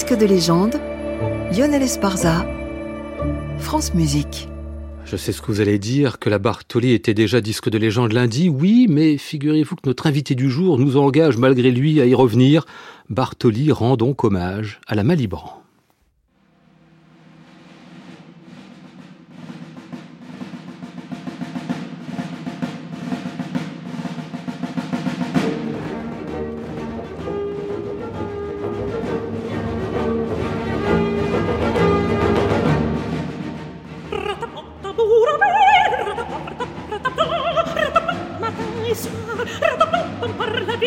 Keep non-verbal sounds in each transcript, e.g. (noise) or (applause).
Disque de légende, Lionel Esparza, France Musique. Je sais ce que vous allez dire, que la Bartoli était déjà disque de légende lundi, oui, mais figurez-vous que notre invité du jour nous engage malgré lui à y revenir. Bartoli rend donc hommage à la Malibran.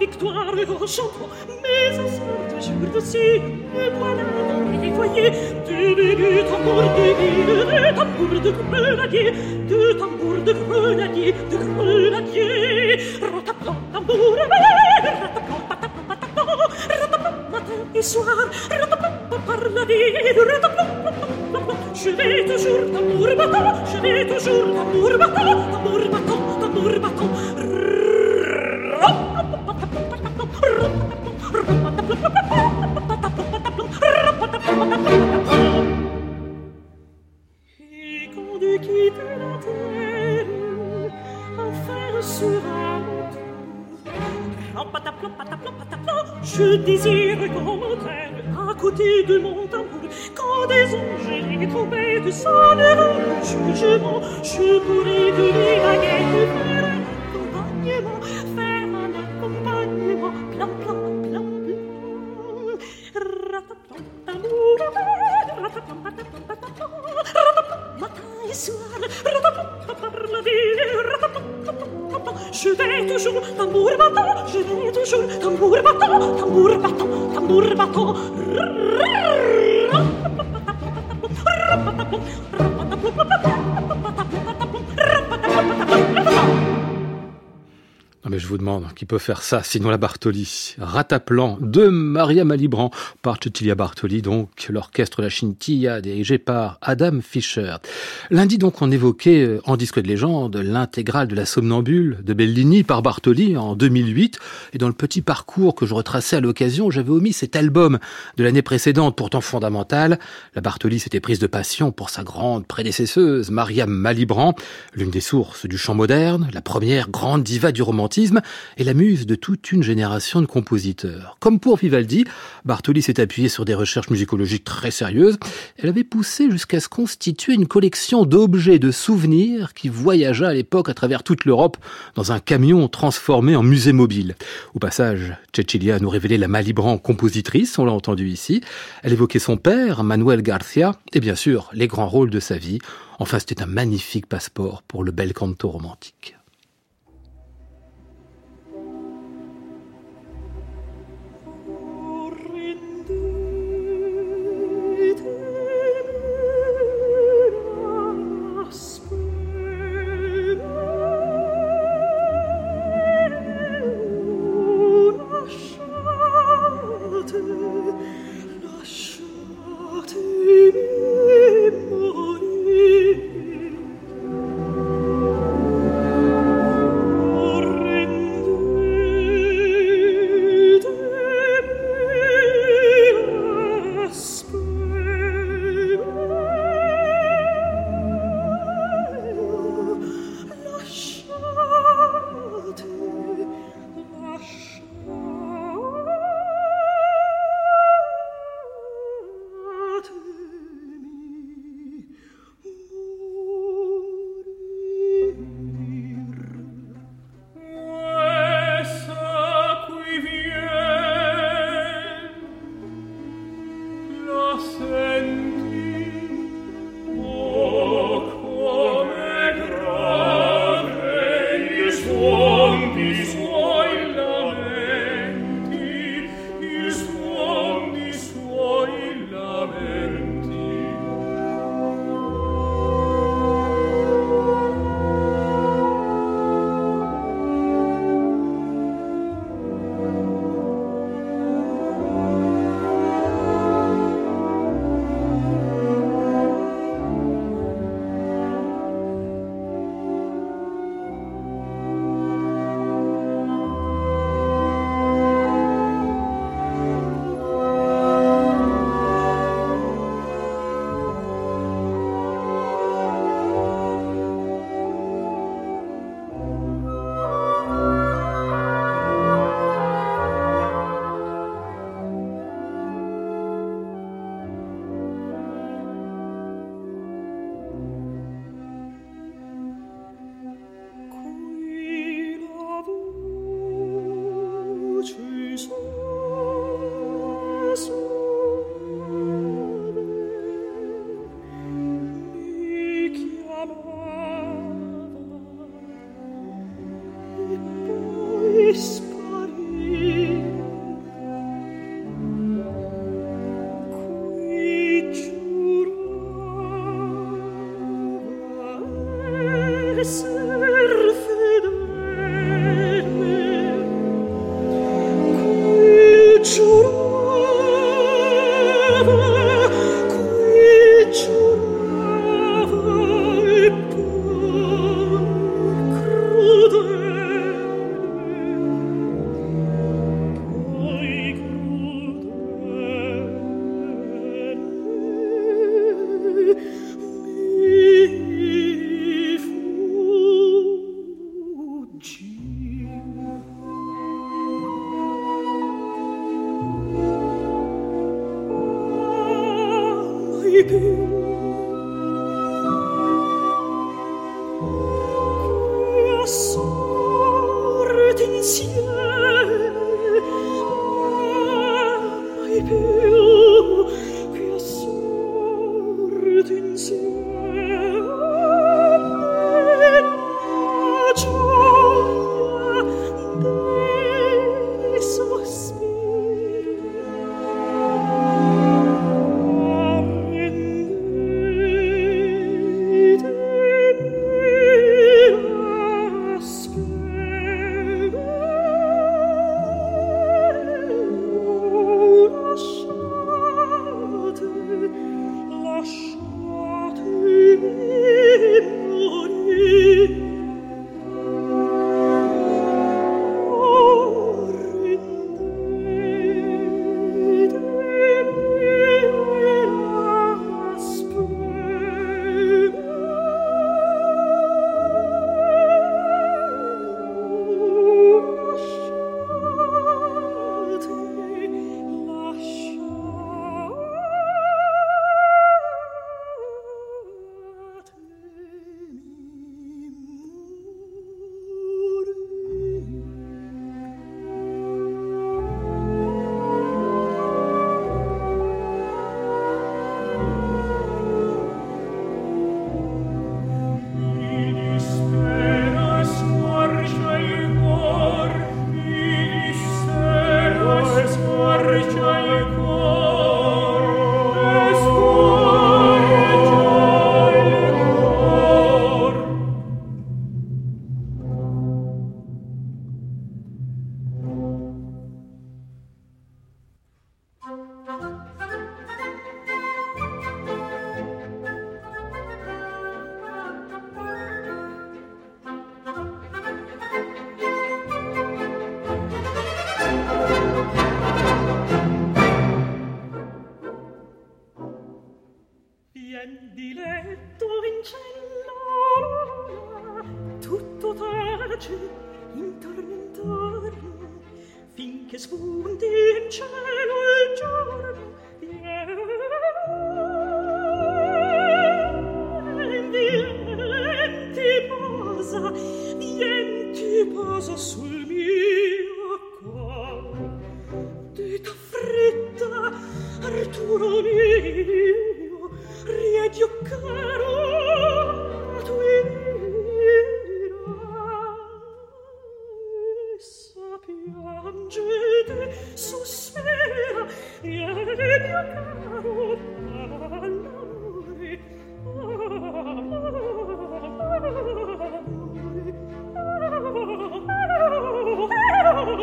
victoire en chantant. Mais un soir jour de si, me voilà dans les foyers. Devenu tambour de guide, tambour de grenadier, de tambour de grenadier, de grenadier. Rataplan, tambour, rataplan, pataplan, pataplan, matin et soir, rataplan, par la vie, rataplan, je vais toujours tambour battant, je vais toujours tambour battant, tambour battant, tambour battant, désire qu'on à côté de mon Quand des anges et trompettes sonneront le jugement Je pourrai donner ma guette, faire un toujours tambour battant, tambour battant, tambour battant. Mais je vous demande qui peut faire ça, sinon la Bartoli. Rataplan de Maria Malibran par Cecilia Bartoli, donc l'orchestre La Chinchilla dirigé par Adam Fischer. Lundi donc on évoquait euh, en disque de légende l'intégrale de la Somnambule de Bellini par Bartoli en 2008 et dans le petit parcours que je retraçais à l'occasion, j'avais omis cet album de l'année précédente pourtant fondamental. La Bartoli s'était prise de passion pour sa grande prédécesseuse Maria Malibran, l'une des sources du chant moderne, la première grande diva du romantisme et la muse de toute une génération de compositeurs. Comme pour Vivaldi, Bartoli s'est appuyé sur des recherches musicologiques très sérieuses. Elle avait poussé jusqu'à se constituer une collection d'objets, de souvenirs qui voyagea à l'époque à travers toute l'Europe dans un camion transformé en musée mobile. Au passage, Cecilia nous révélait la Malibran compositrice, on l'a entendu ici. Elle évoquait son père, Manuel Garcia, et bien sûr les grands rôles de sa vie. Enfin, c'était un magnifique passeport pour le bel canto romantique. es un cielo e giorno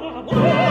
la (laughs)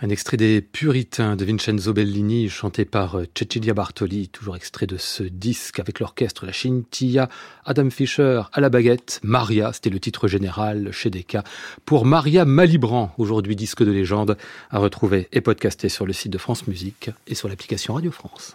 Un extrait des Puritains de Vincenzo Bellini, chanté par euh, Cecilia Bartoli, toujours extrait de ce disque avec l'orchestre La Scintilla, Adam Fischer à la baguette, Maria, c'était le titre général chez Decca, pour Maria Malibran, aujourd'hui disque de légende, à retrouver et podcasté sur le site de France Musique et sur l'application Radio France.